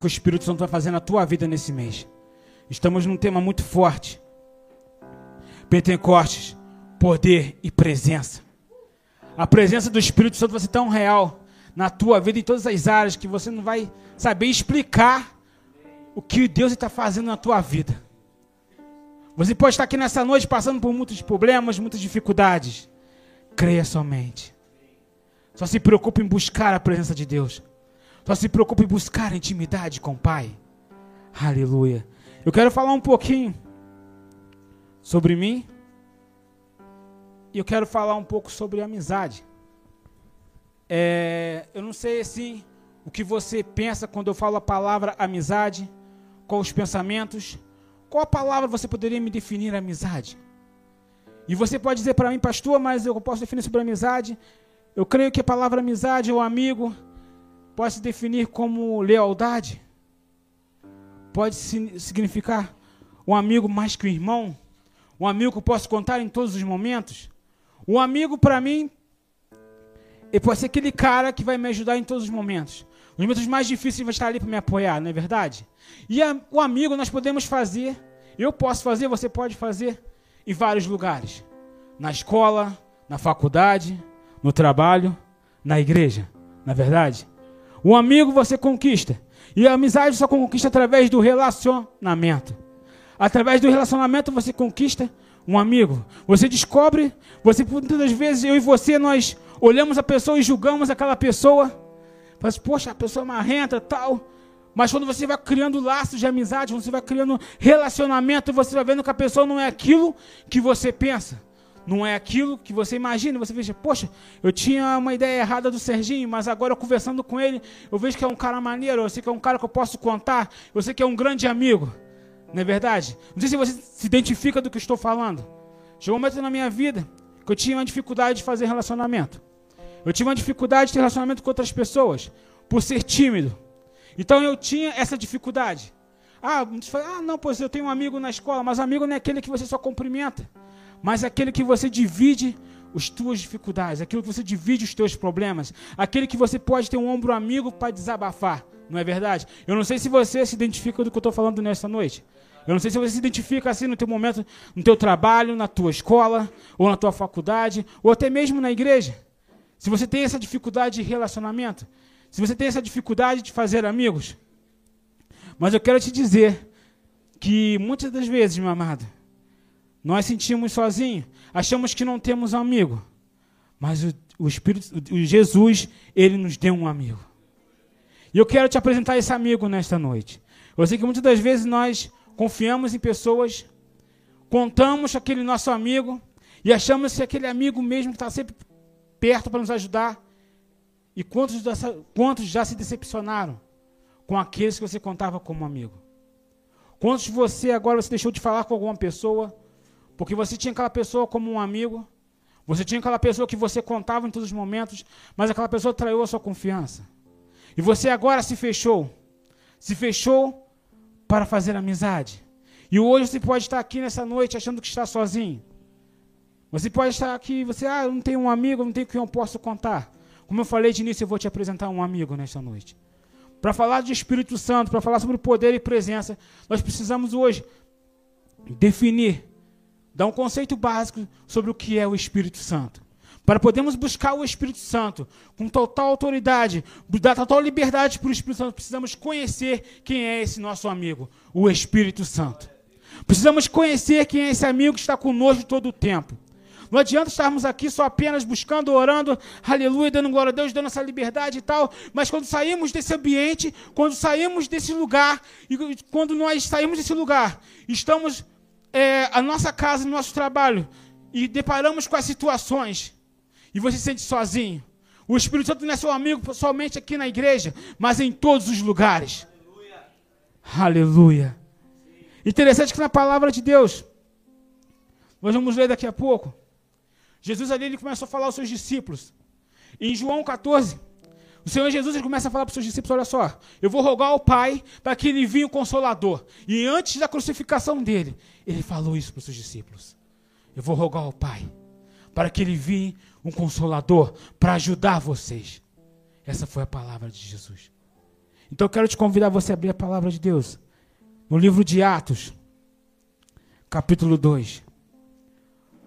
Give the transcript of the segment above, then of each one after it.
que o Espírito Santo vai fazer na tua vida nesse mês. Estamos num tema muito forte. Pentecostes, poder e presença. A presença do Espírito Santo vai ser tão real na tua vida em todas as áreas que você não vai saber explicar o que Deus está fazendo na tua vida. Você pode estar aqui nessa noite passando por muitos problemas, muitas dificuldades. Creia somente. Só se preocupe em buscar a presença de Deus. Só se preocupe em buscar intimidade com o Pai. Aleluia. Eu quero falar um pouquinho sobre mim. E eu quero falar um pouco sobre amizade. É, eu não sei assim o que você pensa quando eu falo a palavra amizade, quais os pensamentos, qual a palavra você poderia me definir amizade? E você pode dizer para mim, pastor, mas eu posso definir sobre amizade. Eu creio que a palavra amizade ou amigo pode se definir como lealdade. Pode significar um amigo mais que um irmão. Um amigo que eu posso contar em todos os momentos. Um amigo, para mim, ele pode ser aquele cara que vai me ajudar em todos os momentos. Os momentos mais difíceis vai estar ali para me apoiar, não é verdade? E a, o amigo nós podemos fazer, eu posso fazer, você pode fazer em vários lugares. Na escola, na faculdade, no trabalho, na igreja. Na é verdade? O amigo você conquista. E a amizade só conquista através do relacionamento. Através do relacionamento você conquista um amigo. Você descobre, você muitas vezes eu e você nós olhamos a pessoa e julgamos aquela pessoa. Mas assim, poxa, a pessoa é marrenta, tal. Mas quando você vai criando laços de amizade, quando você vai criando relacionamento, você vai vendo que a pessoa não é aquilo que você pensa. Não é aquilo que você imagina. Você veja, poxa, eu tinha uma ideia errada do Serginho, mas agora conversando com ele, eu vejo que é um cara maneiro, eu sei que é um cara que eu posso contar, eu sei que é um grande amigo. Não é verdade? Não sei se você se identifica do que eu estou falando. Chegou um momento na minha vida que eu tinha uma dificuldade de fazer relacionamento. Eu tinha uma dificuldade de ter relacionamento com outras pessoas, por ser tímido. Então eu tinha essa dificuldade. Ah, ah, não, pois eu tenho um amigo na escola, mas amigo não é aquele que você só cumprimenta, mas aquele que você divide as tuas dificuldades, aquilo que você divide os teus problemas, aquele que você pode ter um ombro amigo para desabafar, não é verdade? Eu não sei se você se identifica do que eu estou falando nessa noite. Eu não sei se você se identifica assim no teu momento, no teu trabalho, na tua escola, ou na tua faculdade, ou até mesmo na igreja. Se você tem essa dificuldade de relacionamento, se você tem essa dificuldade de fazer amigos, mas eu quero te dizer que muitas das vezes, meu amado, nós sentimos sozinhos, achamos que não temos amigo, mas o, o Espírito, o Jesus, ele nos deu um amigo. E eu quero te apresentar esse amigo nesta noite. Eu sei que muitas das vezes nós confiamos em pessoas, contamos aquele nosso amigo e achamos que aquele amigo mesmo que está sempre perto para nos ajudar. E quantos, quantos já se decepcionaram com aqueles que você contava como amigo? Quantos de você agora você deixou de falar com alguma pessoa porque você tinha aquela pessoa como um amigo? Você tinha aquela pessoa que você contava em todos os momentos, mas aquela pessoa traiu a sua confiança. E você agora se fechou. Se fechou para fazer amizade. E hoje você pode estar aqui nessa noite achando que está sozinho. Você pode estar aqui, você, ah, eu não tenho um amigo, não tenho quem eu posso contar. Como eu falei de início, eu vou te apresentar um amigo nesta noite. Para falar de Espírito Santo, para falar sobre poder e presença, nós precisamos hoje definir, dar um conceito básico sobre o que é o Espírito Santo. Para podermos buscar o Espírito Santo com total autoridade, dar total liberdade para o Espírito Santo, precisamos conhecer quem é esse nosso amigo, o Espírito Santo. Precisamos conhecer quem é esse amigo que está conosco todo o tempo. Não adianta estarmos aqui só apenas buscando, orando, aleluia, dando glória a Deus, dando essa liberdade e tal. Mas quando saímos desse ambiente, quando saímos desse lugar, e quando nós saímos desse lugar, estamos é, a nossa casa, no nosso trabalho, e deparamos com as situações e você se sente sozinho. O Espírito Santo não é seu amigo somente aqui na igreja, mas em todos os lugares. Aleluia. Aleluia. Interessante que na palavra de Deus, nós vamos ler daqui a pouco. Jesus ali ele começou a falar aos seus discípulos. Em João 14, o Senhor Jesus ele começa a falar para os seus discípulos: olha só, eu vou rogar ao Pai para que ele venha o Consolador. E antes da crucificação dele, ele falou isso para os seus discípulos: eu vou rogar ao Pai para que ele venha um consolador para ajudar vocês. Essa foi a palavra de Jesus. Então eu quero te convidar você a abrir a palavra de Deus. No livro de Atos, capítulo 2.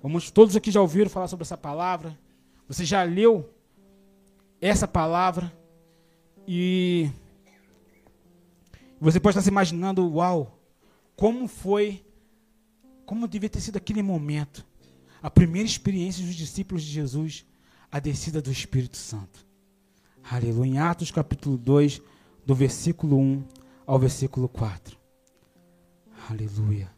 Vamos, todos aqui já ouviram falar sobre essa palavra. Você já leu essa palavra. E você pode estar se imaginando, uau, como foi, como devia ter sido aquele momento. A primeira experiência dos discípulos de Jesus, a descida do Espírito Santo. Aleluia. Em Atos capítulo 2, do versículo 1 ao versículo 4. Aleluia.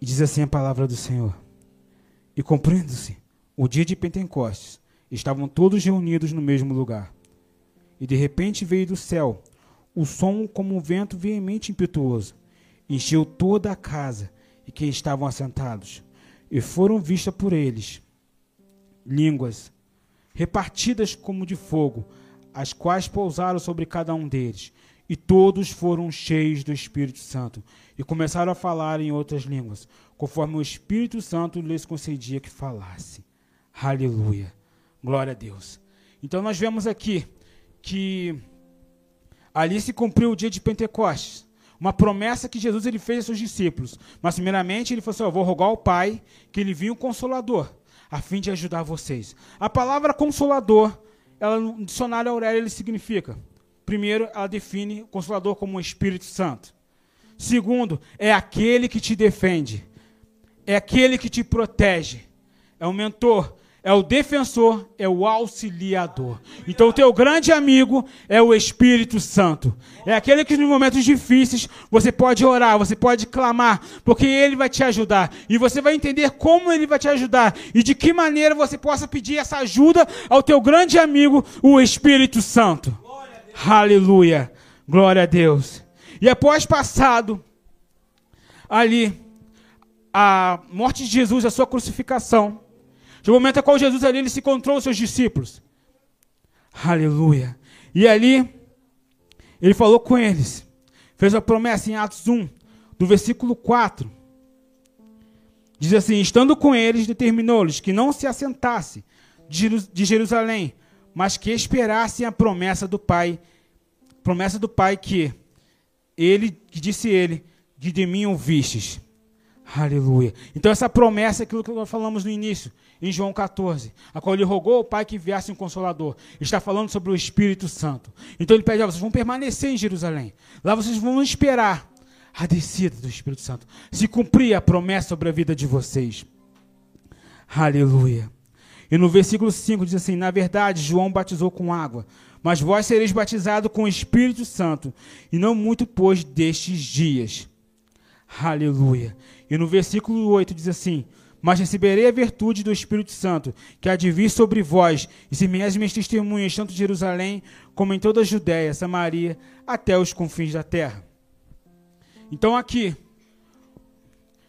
E diz assim a palavra do Senhor. E cumprindo-se o dia de Pentecostes, estavam todos reunidos no mesmo lugar. E de repente veio do céu o som como um vento veemente impetuoso. Encheu toda a casa e que estavam assentados. E foram vistas por eles línguas repartidas como de fogo, as quais pousaram sobre cada um deles. E todos foram cheios do Espírito Santo e começaram a falar em outras línguas, conforme o Espírito Santo lhes concedia que falasse. Aleluia. Glória a Deus. Então nós vemos aqui que ali se cumpriu o dia de Pentecostes. Uma promessa que Jesus ele fez aos seus discípulos. Mas, primeiramente, ele falou assim: Eu vou rogar ao Pai que ele vinha o Consolador, a fim de ajudar vocês. A palavra Consolador ela, no dicionário Aurélio ele significa, primeiro, ela define o Consolador como o Espírito Santo. Segundo, é aquele que te defende, é aquele que te protege, é o mentor, é o defensor, é o auxiliador. Então, o teu grande amigo é o Espírito Santo. É aquele que nos momentos difíceis você pode orar, você pode clamar, porque ele vai te ajudar. E você vai entender como ele vai te ajudar e de que maneira você possa pedir essa ajuda ao teu grande amigo, o Espírito Santo. Aleluia. Glória a Deus. E após passado ali a morte de Jesus, a sua crucificação, Um momento em qual Jesus ali ele se encontrou os seus discípulos. Aleluia. E ali, ele falou com eles. Fez a promessa em Atos 1, do versículo 4. Diz assim: Estando com eles, determinou-lhes que não se assentasse de Jerusalém, mas que esperassem a promessa do Pai. Promessa do Pai que ele, que disse ele, que de mim ouvistes. Aleluia. Então, essa promessa é aquilo que nós falamos no início, em João 14, a qual ele rogou ao Pai que enviasse um consolador. Está falando sobre o Espírito Santo. Então, ele pede: vocês vão permanecer em Jerusalém. Lá vocês vão esperar a descida do Espírito Santo. Se cumprir a promessa sobre a vida de vocês. Aleluia. E no versículo 5 diz assim: Na verdade, João batizou com água, mas vós sereis batizados com o Espírito Santo, e não muito depois destes dias. Aleluia. E no versículo 8 diz assim: Mas receberei a virtude do Espírito Santo, que há de vir sobre vós, e se minhas testemunhas, tanto em Jerusalém como em toda a Judéia, Samaria, até os confins da terra. Então aqui,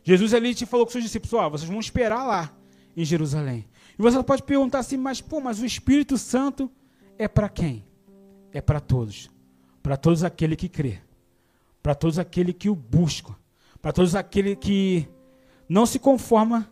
Jesus ali te falou com seus discípulos: Ó, vocês vão esperar lá em Jerusalém. E você pode perguntar assim, mas pô, mas o Espírito Santo é para quem? É para todos. Para todos aquele que crê. Para todos aquele que o buscam para todos aqueles que não se conforma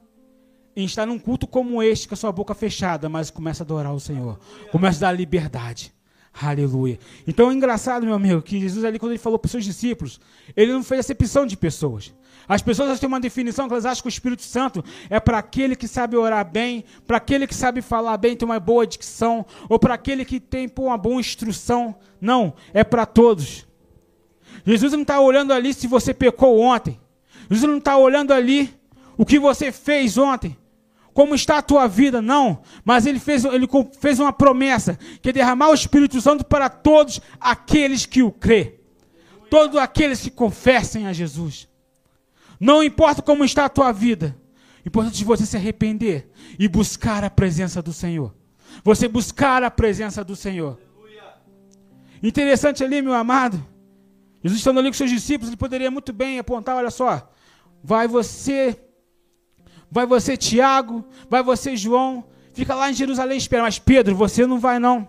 em estar num culto como este, com a sua boca fechada, mas começa a adorar o Senhor. Começa a dar liberdade. Aleluia. Então é engraçado, meu amigo, que Jesus ali, quando ele falou para os seus discípulos, ele não fez acepção de pessoas. As pessoas têm uma definição que elas acham que o Espírito Santo é para aquele que sabe orar bem, para aquele que sabe falar bem, tem uma boa dicção, ou para aquele que tem pô, uma boa instrução. Não, é para todos. Jesus não está olhando ali se você pecou ontem. Jesus não está olhando ali o que você fez ontem. Como está a tua vida, não. Mas ele fez, ele fez uma promessa: que é derramar o Espírito Santo para todos aqueles que o crê. Todos aqueles que confessem a Jesus. Não importa como está a tua vida. Importante você se arrepender e buscar a presença do Senhor. Você buscar a presença do Senhor. Interessante ali, meu amado Jesus estando ali com seus discípulos, ele poderia muito bem apontar, olha só, vai você, vai você Tiago, vai você João, fica lá em Jerusalém espera, mas Pedro, você não vai não,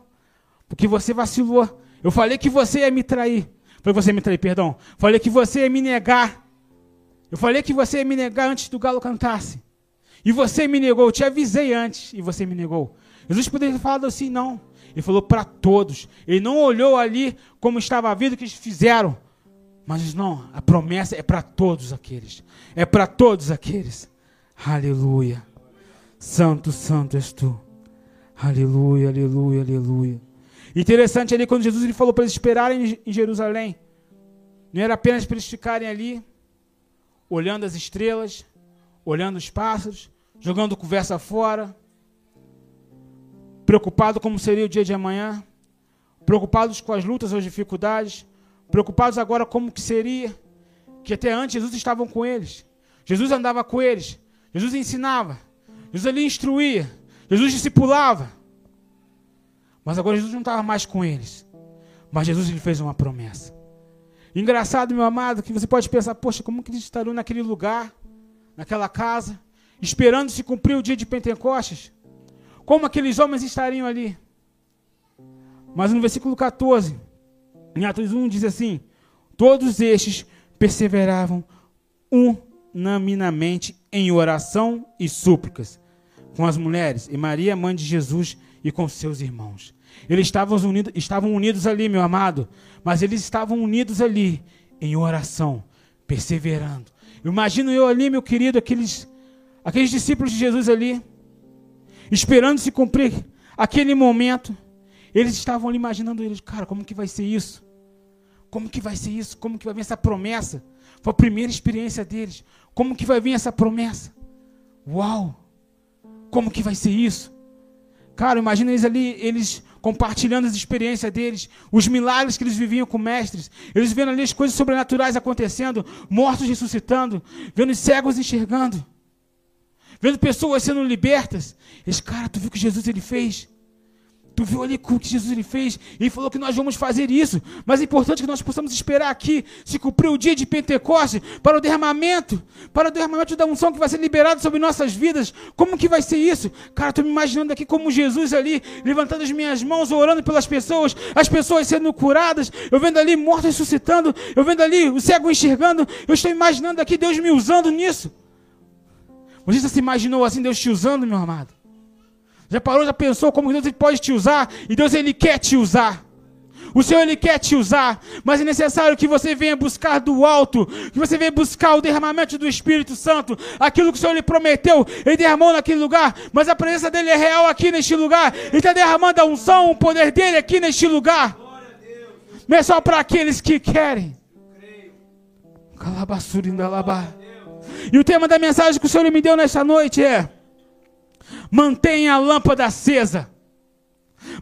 porque você vacilou. Eu falei que você ia me trair. Foi você me trair, perdão. Falei que você ia me negar. Eu falei que você ia me negar antes do galo cantasse. E você me negou. Eu te avisei antes e você me negou. Jesus poderia ter falado assim, não. Ele falou para todos. Ele não olhou ali como estava a vida que eles fizeram. Mas não, a promessa é para todos aqueles. É para todos aqueles. Aleluia. Santo, santo és tu. Aleluia, aleluia, aleluia. Interessante ali quando Jesus ele falou para eles esperarem em Jerusalém. Não era apenas para eles ficarem ali, olhando as estrelas, olhando os pássaros, jogando conversa fora, preocupado como seria o dia de amanhã, preocupados com as lutas as dificuldades, preocupados agora como que seria, que até antes Jesus estava com eles. Jesus andava com eles, Jesus ensinava, Jesus ali instruía, Jesus discipulava. Mas agora Jesus não estava mais com eles. Mas Jesus lhe fez uma promessa. Engraçado, meu amado, que você pode pensar, poxa, como que eles estariam naquele lugar, naquela casa, esperando se cumprir o dia de Pentecostes? Como aqueles homens estariam ali? Mas no versículo 14, em Atos 1 diz assim: Todos estes perseveravam unanimemente em oração e súplicas com as mulheres e Maria, mãe de Jesus, e com seus irmãos. Eles estavam unidos, estavam unidos ali, meu amado, mas eles estavam unidos ali em oração, perseverando. Imagino eu ali, meu querido, aqueles, aqueles discípulos de Jesus ali, esperando se cumprir aquele momento. Eles estavam ali imaginando eles, cara, como que vai ser isso? Como que vai ser isso? Como que vai vir essa promessa? Foi a primeira experiência deles. Como que vai vir essa promessa? Uau! Como que vai ser isso? Cara, imagina eles ali, eles compartilhando as experiências deles, os milagres que eles viviam com mestres, eles vendo ali as coisas sobrenaturais acontecendo, mortos ressuscitando, vendo cegos enxergando, vendo pessoas sendo libertas. Eles, cara, tu viu o que Jesus ele fez? Tu viu ali o que Jesus ele fez? Ele falou que nós vamos fazer isso. Mas é importante que nós possamos esperar aqui, se cumprir o dia de Pentecostes, para o derramamento, para o derramamento da unção que vai ser liberado sobre nossas vidas. Como que vai ser isso? Cara, estou me imaginando aqui como Jesus ali, levantando as minhas mãos, orando pelas pessoas, as pessoas sendo curadas, eu vendo ali mortos ressuscitando, eu vendo ali o cego enxergando, eu estou imaginando aqui Deus me usando nisso. Você já se imaginou assim, Deus te usando, meu amado? Já parou, já pensou como Deus pode te usar? E Deus ele quer te usar. O Senhor ele quer te usar, mas é necessário que você venha buscar do alto, que você venha buscar o derramamento do Espírito Santo, aquilo que o Senhor lhe prometeu, ele derramou naquele lugar, mas a presença dele é real aqui neste lugar, ele está derramando a unção, o poder dele aqui neste lugar. Não é só para aqueles que querem. E o tema da mensagem que o Senhor me deu nesta noite é Mantenha a lâmpada acesa.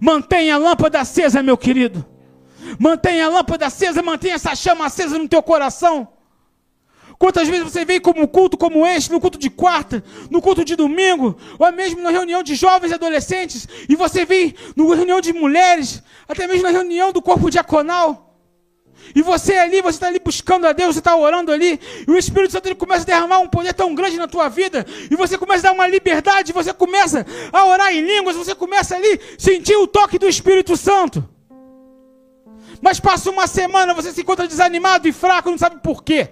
Mantenha a lâmpada acesa, meu querido. Mantenha a lâmpada acesa, mantenha essa chama acesa no teu coração. Quantas vezes você vem como culto como este, no culto de quarta, no culto de domingo, ou mesmo na reunião de jovens e adolescentes, e você vem na reunião de mulheres, até mesmo na reunião do corpo diaconal. E você ali, você está ali buscando a Deus, você está orando ali, e o Espírito Santo ele começa a derramar um poder tão grande na tua vida, e você começa a dar uma liberdade, você começa a orar em línguas, você começa ali sentir o toque do Espírito Santo. Mas passa uma semana, você se encontra desanimado e fraco, não sabe por quê.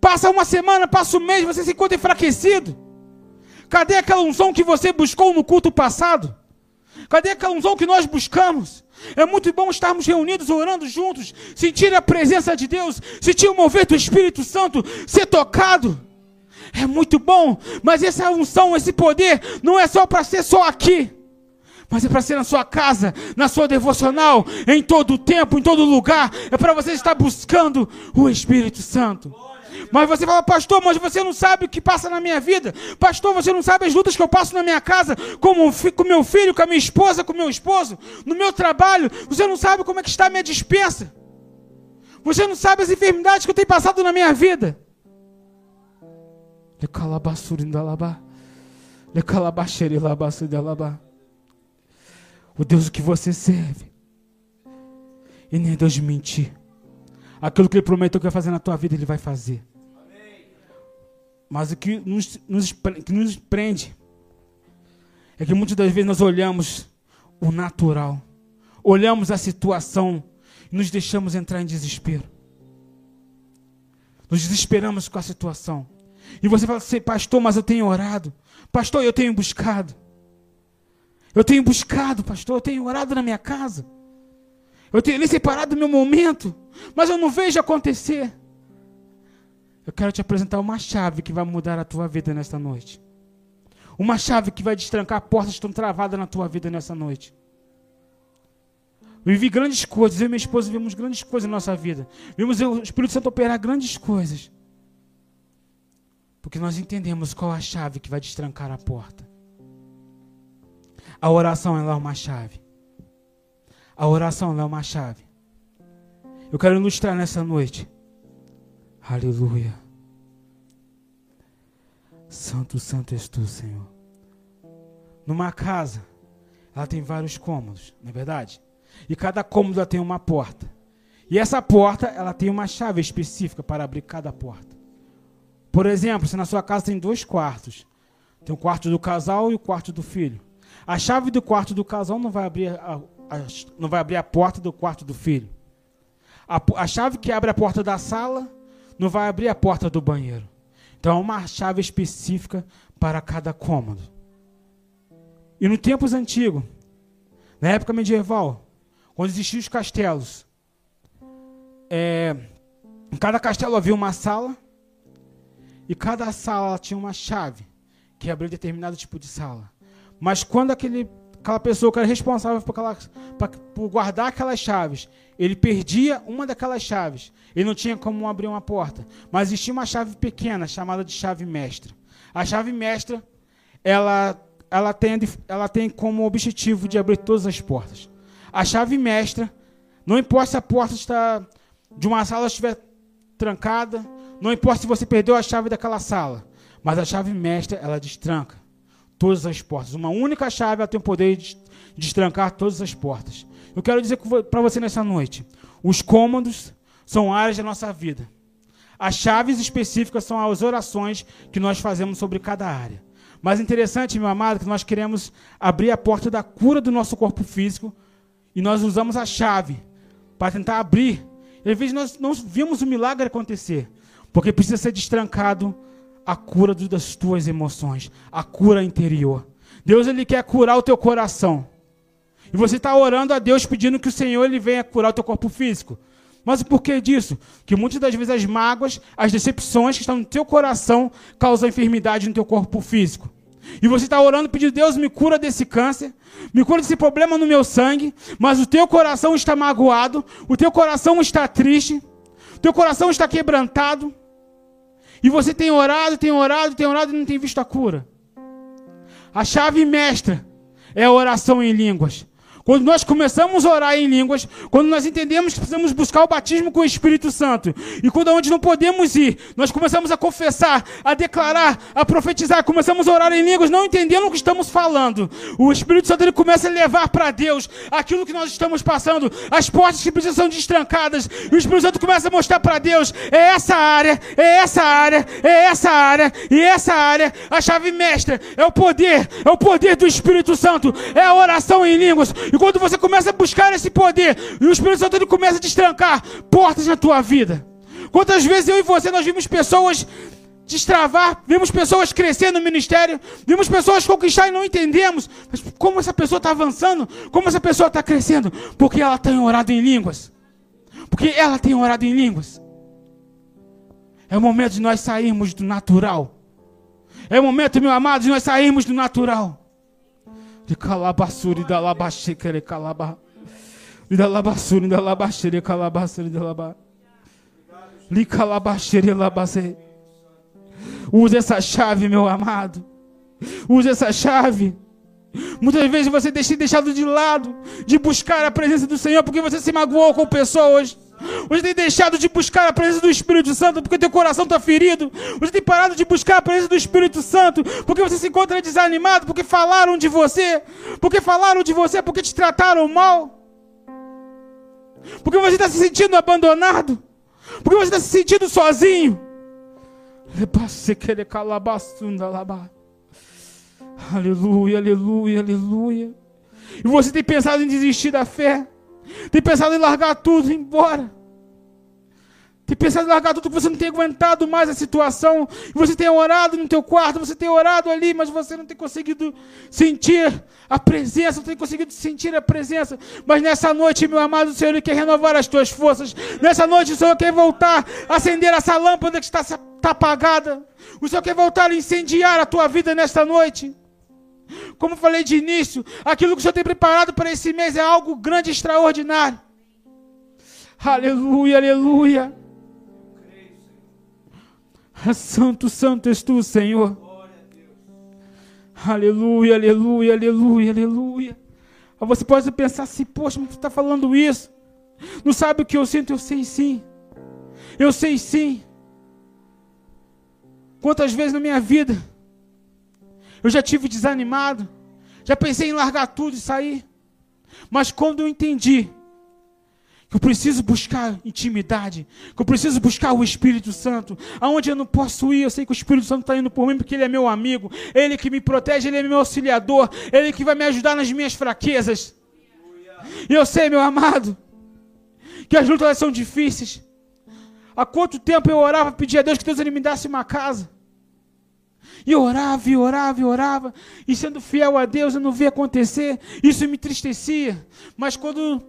Passa uma semana, passa um mês, você se encontra enfraquecido. Cadê aquela unção que você buscou no culto passado? Cadê aquela unção que nós buscamos? É muito bom estarmos reunidos, orando juntos, sentir a presença de Deus, sentir o mover do Espírito Santo, ser tocado. É muito bom, mas essa unção, esse poder, não é só para ser só aqui, mas é para ser na sua casa, na sua devocional, em todo o tempo, em todo lugar. É para você estar buscando o Espírito Santo. Mas você fala, pastor, mas você não sabe o que passa na minha vida. Pastor, você não sabe as lutas que eu passo na minha casa, com o meu filho, com a minha esposa, com meu esposo, no meu trabalho. Você não sabe como é que está a minha dispensa. Você não sabe as enfermidades que eu tenho passado na minha vida. O Deus que você serve. E nem Deus de mentir. Aquilo que Ele prometeu que vai fazer na tua vida, Ele vai fazer. Mas o que nos, nos, que nos prende é que muitas das vezes nós olhamos o natural, olhamos a situação e nos deixamos entrar em desespero. Nos desesperamos com a situação. E você fala assim, pastor, mas eu tenho orado. Pastor, eu tenho buscado. Eu tenho buscado, pastor, eu tenho orado na minha casa. Eu tenho ali separado o meu momento, mas eu não vejo acontecer. Eu quero te apresentar uma chave que vai mudar a tua vida nesta noite. Uma chave que vai destrancar portas que estão travadas na tua vida nessa noite. Eu vivi grandes coisas, eu e minha esposa vimos grandes coisas na nossa vida. Vimos o Espírito Santo operar grandes coisas. Porque nós entendemos qual a chave que vai destrancar a porta. A oração é uma chave. A oração é uma chave. Eu quero ilustrar nessa noite. Aleluia. Santo, santo és tu, Senhor. Numa casa, ela tem vários cômodos, não é verdade? E cada cômodo tem uma porta. E essa porta, ela tem uma chave específica para abrir cada porta. Por exemplo, se na sua casa tem dois quartos, tem o quarto do casal e o quarto do filho. A chave do quarto do casal não vai abrir a, a não vai abrir a porta do quarto do filho. A, a chave que abre a porta da sala não vai abrir a porta do banheiro. Então é uma chave específica para cada cômodo. E no tempos antigos, na época medieval, quando existiam os castelos, é, em cada castelo havia uma sala e cada sala tinha uma chave que abria determinado tipo de sala. Mas quando aquele, aquela pessoa que era responsável por, aquela, por guardar aquelas chaves, ele perdia uma daquelas chaves, ele não tinha como abrir uma porta. Mas existia uma chave pequena chamada de chave mestra. A chave mestra, ela, ela, tem, ela tem como objetivo de abrir todas as portas. A chave mestra, não importa se a porta está de uma sala estiver trancada, não importa se você perdeu a chave daquela sala, mas a chave mestra, ela destranca todas as portas. Uma única chave tem o poder de destrancar todas as portas. Eu quero dizer para você nessa noite: os cômodos são áreas da nossa vida. As chaves específicas são as orações que nós fazemos sobre cada área. Mas interessante, meu amado, que nós queremos abrir a porta da cura do nosso corpo físico e nós usamos a chave para tentar abrir. E às vezes nós não vimos o milagre acontecer. Porque precisa ser destrancado a cura das tuas emoções, a cura interior. Deus ele quer curar o teu coração. E você está orando a Deus pedindo que o Senhor ele venha curar o teu corpo físico. Mas o porquê disso? Que muitas das vezes as mágoas, as decepções que estão no teu coração causam enfermidade no teu corpo físico. E você está orando pedindo, Deus me cura desse câncer, me cura desse problema no meu sangue, mas o teu coração está magoado, o teu coração está triste, o teu coração está quebrantado, e você tem orado, tem orado, tem orado e não tem visto a cura. A chave mestra é a oração em línguas. Quando nós começamos a orar em línguas, quando nós entendemos que precisamos buscar o batismo com o Espírito Santo, e quando onde não podemos ir, nós começamos a confessar, a declarar, a profetizar, começamos a orar em línguas, não entendendo o que estamos falando. O Espírito Santo ele começa a levar para Deus aquilo que nós estamos passando, as portas que precisam ser destrancadas, e o Espírito Santo começa a mostrar para Deus: é essa área, é essa área, é essa área, e essa área, a chave mestra, é o poder, é o poder do Espírito Santo, é a oração em línguas. E quando você começa a buscar esse poder, e o Espírito Santo ele começa a destrancar portas na tua vida. Quantas vezes eu e você nós vimos pessoas destravar, vimos pessoas crescer no ministério, vimos pessoas conquistar e não entendemos. Mas como essa pessoa está avançando? Como essa pessoa está crescendo? Porque ela tem orado em línguas. Porque ela tem orado em línguas. É o momento de nós sairmos do natural. É o momento, meu amado, de nós sairmos do natural. De calabassuri da labaxequere calabá. E da labassuri da labaxere calabassuri da labá. Li calabaxere labase. Use essa chave, meu amado. Use essa chave. Muitas vezes você tem deixado de lado de buscar a presença do Senhor porque você se magoou com pessoas. Você tem deixado de buscar a presença do Espírito Santo porque teu coração está ferido. Você tem parado de buscar a presença do Espírito Santo porque você se encontra desanimado, porque falaram de você, porque falaram de você, porque te trataram mal. Porque você está se sentindo abandonado. Porque você está se sentindo sozinho. Aleluia, aleluia, aleluia. E você tem pensado em desistir da fé. Tem pensado em largar tudo e ir embora. Tem pensado em largar tudo que você não tem aguentado mais a situação. Você tem orado no teu quarto, você tem orado ali, mas você não tem conseguido sentir a presença, não tem conseguido sentir a presença. Mas nessa noite, meu amado Senhor, Ele quer renovar as tuas forças. Nessa noite, o Senhor quer voltar a acender essa lâmpada que está, está apagada. O Senhor quer voltar a incendiar a tua vida nesta noite. Como falei de início, aquilo que o Senhor tem preparado para esse mês é algo grande e extraordinário. Aleluia, aleluia. Santo, santo és tu, Senhor. Aleluia, aleluia, aleluia, aleluia. Você pode pensar assim, poxa, mas você está falando isso. Não sabe o que eu sinto? Eu sei sim. Eu sei sim. Quantas vezes na minha vida eu já tive desanimado, já pensei em largar tudo e sair. Mas quando eu entendi que eu preciso buscar intimidade, que eu preciso buscar o Espírito Santo, aonde eu não posso ir, eu sei que o Espírito Santo está indo por mim porque ele é meu amigo, ele que me protege, ele é meu auxiliador, ele que vai me ajudar nas minhas fraquezas. E eu sei, meu amado, que as lutas são difíceis. Há quanto tempo eu orava, pedia a Deus que Deus ele me desse uma casa. E orava, e orava, e orava, e sendo fiel a Deus, eu não via acontecer, isso me entristecia. Mas quando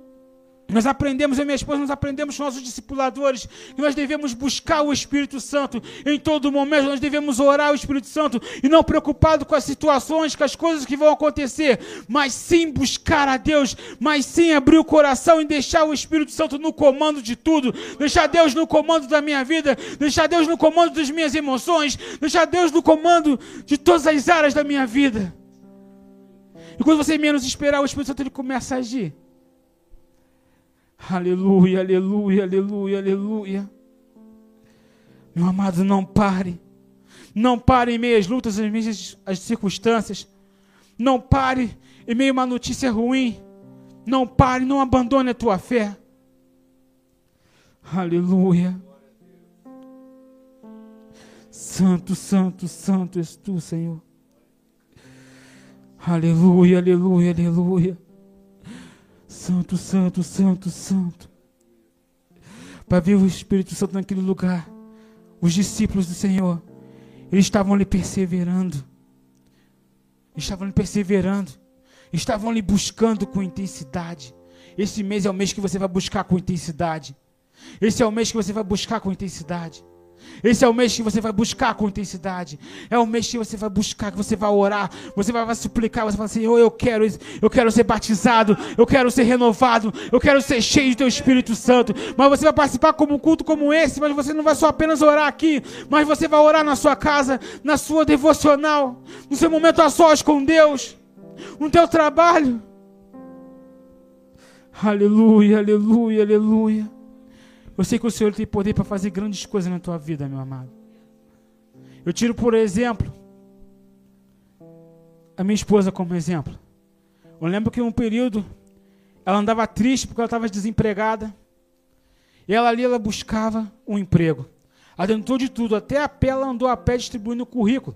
nós aprendemos, eu e minha esposa, nós aprendemos com nossos discipuladores que nós devemos buscar o Espírito Santo em todo momento, nós devemos orar o Espírito Santo e não preocupado com as situações, com as coisas que vão acontecer, mas sim buscar a Deus, mas sim abrir o coração e deixar o Espírito Santo no comando de tudo, deixar Deus no comando da minha vida, deixar Deus no comando das minhas emoções, deixar Deus no comando de todas as áreas da minha vida. E quando você menos esperar, o Espírito Santo ele começa a agir. Aleluia, aleluia, aleluia, aleluia. Meu amado, não pare. Não pare em meio às lutas, em meio às circunstâncias. Não pare em meio a uma notícia ruim. Não pare, não abandone a tua fé. Aleluia. Santo, santo, santo és tu, Senhor. Aleluia, aleluia, aleluia. Santo, santo, santo, santo. Para ver o Espírito Santo naquele lugar. Os discípulos do Senhor, eles estavam ali perseverando. Estavam ali perseverando. Estavam ali buscando com intensidade. Esse mês é o mês que você vai buscar com intensidade. Esse é o mês que você vai buscar com intensidade. Esse é o mês que você vai buscar com intensidade. É o mês que você vai buscar, que você vai orar, você vai, vai suplicar, você vai falar assim: oh, eu quero eu quero ser batizado, eu quero ser renovado, eu quero ser cheio do teu Espírito Santo. Mas você vai participar como um culto como esse, mas você não vai só apenas orar aqui, mas você vai orar na sua casa, na sua devocional, no seu momento a sós com Deus, no teu trabalho. Aleluia, aleluia, aleluia. Eu sei que o Senhor tem poder para fazer grandes coisas na tua vida, meu amado. Eu tiro, por exemplo, a minha esposa como exemplo. Eu lembro que um período ela andava triste porque ela estava desempregada. E ela ali ela buscava um emprego. Ela tentou de tudo, até a pé ela andou a pé distribuindo o currículo,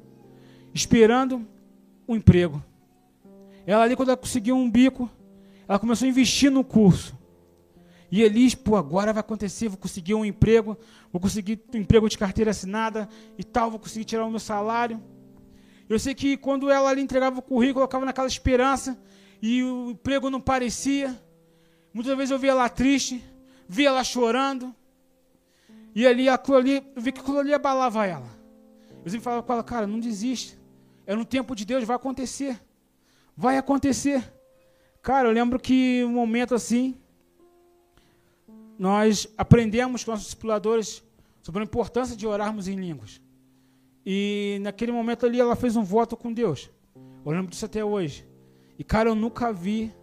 esperando um emprego. Ela ali, quando ela conseguiu um bico, ela começou a investir no curso. E Elis, pô, agora vai acontecer, vou conseguir um emprego, vou conseguir um emprego de carteira assinada e tal, vou conseguir tirar o meu salário. Eu sei que quando ela ali entregava o currículo, colocava naquela esperança e o emprego não parecia. Muitas vezes eu via ela triste, via ela chorando. E ali, aquilo ali, eu vi que aquilo ali abalava ela. Eu sempre falava com ela, cara, não desiste. É no tempo de Deus, vai acontecer. Vai acontecer. Cara, eu lembro que um momento assim, nós aprendemos com nossos discipuladores sobre a importância de orarmos em línguas. E naquele momento ali ela fez um voto com Deus. Eu lembro disso até hoje. E cara, eu nunca vi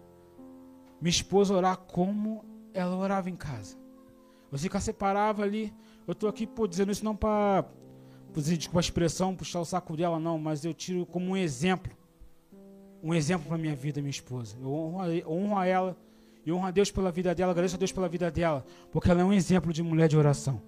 minha esposa orar como ela orava em casa. Eu sei que ela separava ali. Eu estou aqui pô, dizendo isso não para desculpa a expressão, puxar o saco dela, não, mas eu tiro como um exemplo. Um exemplo para minha vida, minha esposa. Eu honro, honro a ela e honro a Deus pela vida dela, agradeço a Deus pela vida dela, porque ela é um exemplo de mulher de oração.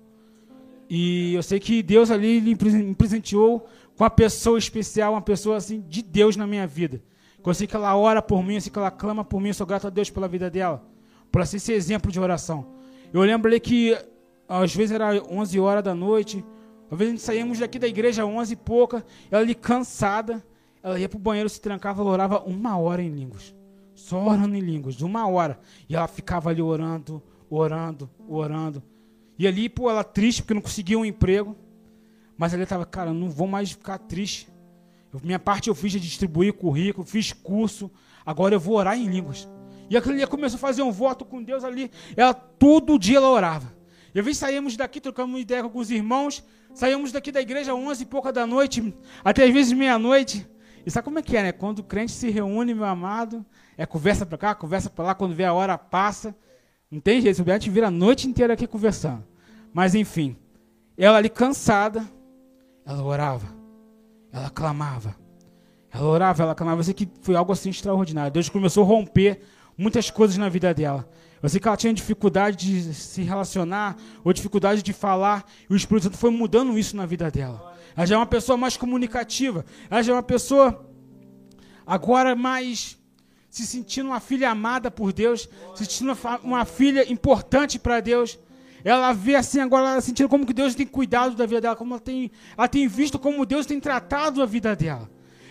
E eu sei que Deus ali me presenteou com uma pessoa especial, uma pessoa assim de Deus na minha vida. Eu sei que ela ora por mim, eu sei que ela clama por mim, eu sou grato a Deus pela vida dela, por ser esse exemplo de oração. Eu lembro ali que às vezes era 11 horas da noite, às vezes a gente saímos daqui da igreja 11 e pouca, ela ali cansada, ela ia pro banheiro, se trancava, ela orava uma hora em línguas. Só orando em línguas, uma hora. E ela ficava ali orando, orando, orando. E ali, pô, ela triste porque não conseguia um emprego. Mas ali estava, cara, não vou mais ficar triste. Eu, minha parte eu fiz de distribuir currículo, fiz curso. Agora eu vou orar em línguas. E aquele dia começou a fazer um voto com Deus ali. Ela todo dia ela orava. E às vezes saímos daqui, trocamos ideia com alguns irmãos. Saímos daqui da igreja 11 e pouca da noite, até às vezes meia-noite. E sabe como é que é, né? Quando o crente se reúne, meu amado, é conversa para cá, conversa para lá, quando vê a hora passa. Não tem jeito, a gente vira a noite inteira aqui conversando. Mas enfim, ela ali cansada, ela orava, ela clamava. Ela orava, ela clamava. Eu sei que foi algo assim extraordinário. Deus começou a romper muitas coisas na vida dela. Eu sei que ela tinha dificuldade de se relacionar, ou dificuldade de falar, e o Espírito Santo foi mudando isso na vida dela. Ela já é uma pessoa mais comunicativa, ela já é uma pessoa agora mais se sentindo uma filha amada por Deus, se sentindo uma filha importante para Deus. Ela vê assim agora, ela sentindo como que Deus tem cuidado da vida dela, como ela tem, ela tem visto como Deus tem tratado a vida dela.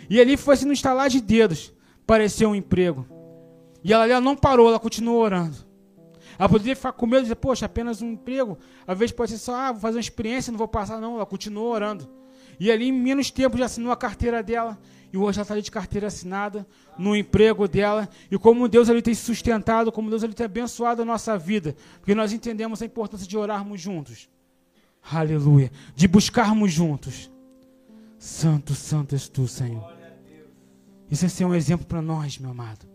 E ali foi assim no instalar de dedos, pareceu um emprego. E ela, ela não parou, ela continuou orando. Ela poderia ficar com medo e dizer, poxa, apenas um emprego. Às vezes pode ser só, ah, vou fazer uma experiência, não vou passar, não. Ela continuou orando. E ali, em menos tempo, já assinou a carteira dela. E hoje ela está ali de carteira assinada, no emprego dela. E como Deus ali tem sustentado, como Deus ali tem abençoado a nossa vida. Porque nós entendemos a importância de orarmos juntos. Aleluia. De buscarmos juntos. Santo, santo és tu, Senhor. Isso é ser um exemplo para nós, meu amado.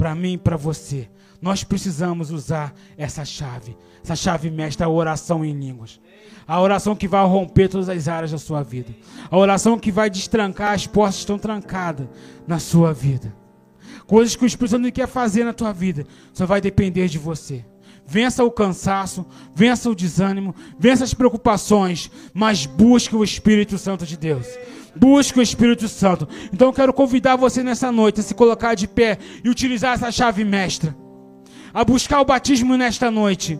Para mim e para você. Nós precisamos usar essa chave. Essa chave mestra, a oração em línguas. A oração que vai romper todas as áreas da sua vida. A oração que vai destrancar as portas que estão trancadas na sua vida. Coisas que o Espírito Santo quer fazer na tua vida. Só vai depender de você. Vença o cansaço, vença o desânimo, vença as preocupações, mas busque o Espírito Santo de Deus. Busque o Espírito Santo. Então eu quero convidar você nessa noite a se colocar de pé e utilizar essa chave mestra. A buscar o batismo nesta noite